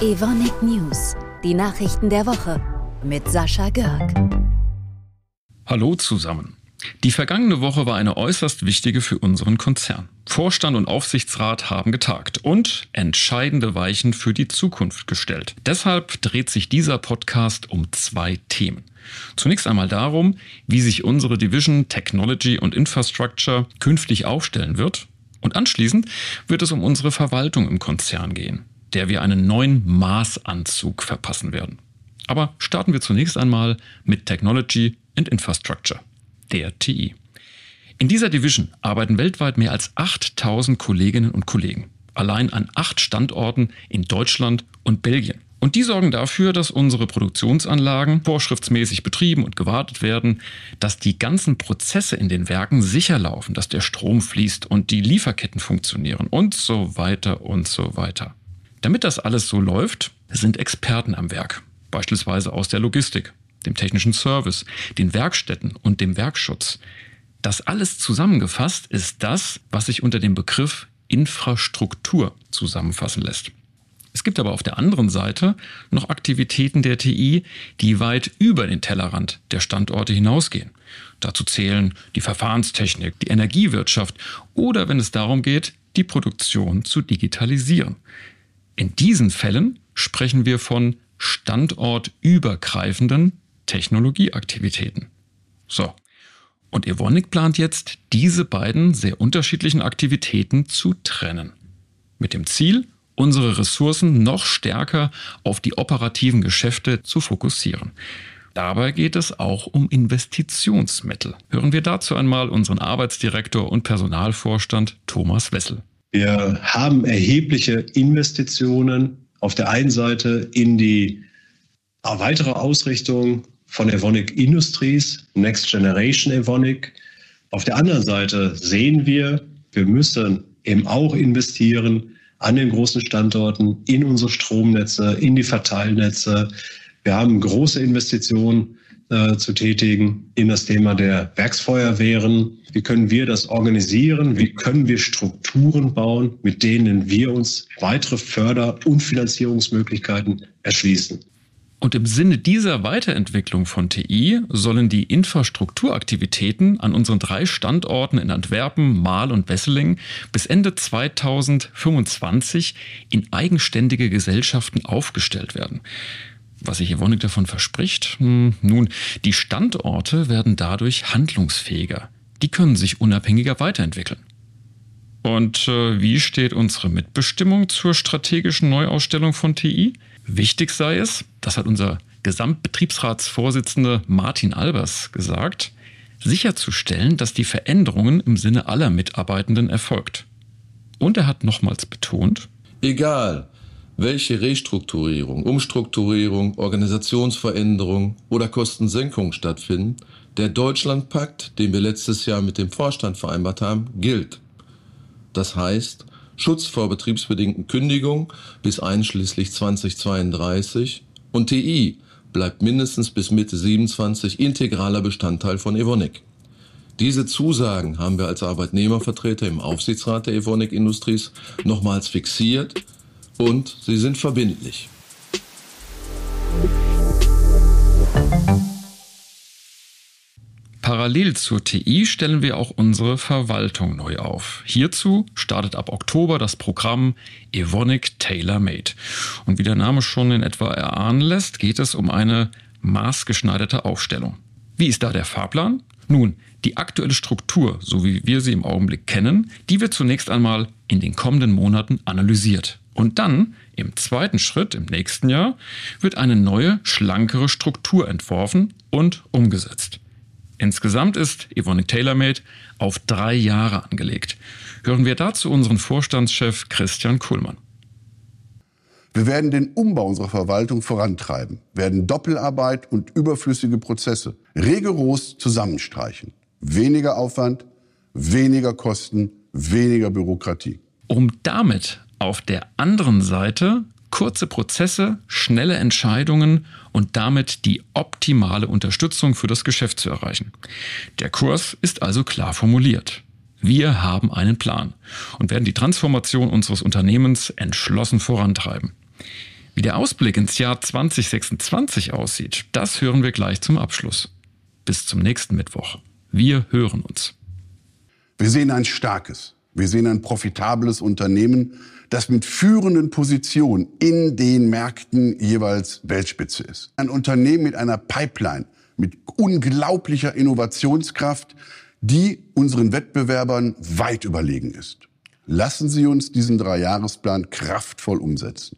Evonik News, die Nachrichten der Woche mit Sascha Görg. Hallo zusammen. Die vergangene Woche war eine äußerst wichtige für unseren Konzern. Vorstand und Aufsichtsrat haben getagt und entscheidende Weichen für die Zukunft gestellt. Deshalb dreht sich dieser Podcast um zwei Themen. Zunächst einmal darum, wie sich unsere Division Technology und Infrastructure künftig aufstellen wird. Und anschließend wird es um unsere Verwaltung im Konzern gehen der wir einen neuen Maßanzug verpassen werden. Aber starten wir zunächst einmal mit Technology and Infrastructure, der TI. In dieser Division arbeiten weltweit mehr als 8000 Kolleginnen und Kollegen, allein an acht Standorten in Deutschland und Belgien. Und die sorgen dafür, dass unsere Produktionsanlagen vorschriftsmäßig betrieben und gewartet werden, dass die ganzen Prozesse in den Werken sicher laufen, dass der Strom fließt und die Lieferketten funktionieren und so weiter und so weiter. Damit das alles so läuft, sind Experten am Werk, beispielsweise aus der Logistik, dem technischen Service, den Werkstätten und dem Werkschutz. Das alles zusammengefasst ist das, was sich unter dem Begriff Infrastruktur zusammenfassen lässt. Es gibt aber auf der anderen Seite noch Aktivitäten der TI, die weit über den Tellerrand der Standorte hinausgehen. Dazu zählen die Verfahrenstechnik, die Energiewirtschaft oder wenn es darum geht, die Produktion zu digitalisieren. In diesen Fällen sprechen wir von standortübergreifenden Technologieaktivitäten. So. Und Evonik plant jetzt, diese beiden sehr unterschiedlichen Aktivitäten zu trennen. Mit dem Ziel, unsere Ressourcen noch stärker auf die operativen Geschäfte zu fokussieren. Dabei geht es auch um Investitionsmittel. Hören wir dazu einmal unseren Arbeitsdirektor und Personalvorstand Thomas Wessel. Wir haben erhebliche Investitionen auf der einen Seite in die weitere Ausrichtung von Evonik Industries, Next Generation Evonik. Auf der anderen Seite sehen wir, wir müssen eben auch investieren an den großen Standorten, in unsere Stromnetze, in die Verteilnetze. Wir haben große Investitionen äh, zu tätigen in das Thema der Werksfeuerwehren. Wie können wir das organisieren? Wie können wir Strukturen bauen, mit denen wir uns weitere Förder- und Finanzierungsmöglichkeiten erschließen? Und im Sinne dieser Weiterentwicklung von TI sollen die Infrastrukturaktivitäten an unseren drei Standorten in Antwerpen, Mahl und Wesseling bis Ende 2025 in eigenständige Gesellschaften aufgestellt werden. Was sich Evonik davon verspricht? Hm, nun, die Standorte werden dadurch handlungsfähiger. Die können sich unabhängiger weiterentwickeln. Und äh, wie steht unsere Mitbestimmung zur strategischen Neuausstellung von TI? Wichtig sei es, das hat unser Gesamtbetriebsratsvorsitzende Martin Albers gesagt, sicherzustellen, dass die Veränderungen im Sinne aller Mitarbeitenden erfolgt. Und er hat nochmals betont, egal welche Restrukturierung, Umstrukturierung, Organisationsveränderung oder Kostensenkung stattfinden, der Deutschlandpakt, den wir letztes Jahr mit dem Vorstand vereinbart haben, gilt. Das heißt, Schutz vor betriebsbedingten Kündigungen bis einschließlich 2032 und TI bleibt mindestens bis Mitte 27 integraler Bestandteil von Evonik. Diese Zusagen haben wir als Arbeitnehmervertreter im Aufsichtsrat der Evonik Industries nochmals fixiert und sie sind verbindlich. Parallel zur TI stellen wir auch unsere Verwaltung neu auf. Hierzu startet ab Oktober das Programm Evonik Tailor Made. Und wie der Name schon in etwa erahnen lässt, geht es um eine maßgeschneiderte Aufstellung. Wie ist da der Fahrplan? Nun, die aktuelle Struktur, so wie wir sie im Augenblick kennen, die wird zunächst einmal in den kommenden Monaten analysiert. Und dann, im zweiten Schritt, im nächsten Jahr, wird eine neue, schlankere Struktur entworfen und umgesetzt. Insgesamt ist Evonik TaylorMade auf drei Jahre angelegt. Hören wir dazu unseren Vorstandschef Christian Kuhlmann. Wir werden den Umbau unserer Verwaltung vorantreiben, werden Doppelarbeit und überflüssige Prozesse rigoros zusammenstreichen. Weniger Aufwand, weniger Kosten, weniger Bürokratie. Um damit auf der anderen Seite kurze Prozesse, schnelle Entscheidungen und damit die optimale Unterstützung für das Geschäft zu erreichen. Der Kurs ist also klar formuliert. Wir haben einen Plan und werden die Transformation unseres Unternehmens entschlossen vorantreiben. Wie der Ausblick ins Jahr 2026 aussieht, das hören wir gleich zum Abschluss. Bis zum nächsten Mittwoch. Wir hören uns. Wir sehen ein starkes, wir sehen ein profitables Unternehmen, das mit führenden Positionen in den Märkten jeweils Weltspitze ist. Ein Unternehmen mit einer Pipeline, mit unglaublicher Innovationskraft, die unseren Wettbewerbern weit überlegen ist. Lassen Sie uns diesen Dreijahresplan kraftvoll umsetzen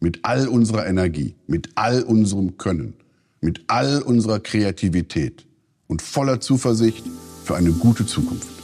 mit all unserer Energie, mit all unserem Können, mit all unserer Kreativität und voller Zuversicht für eine gute Zukunft.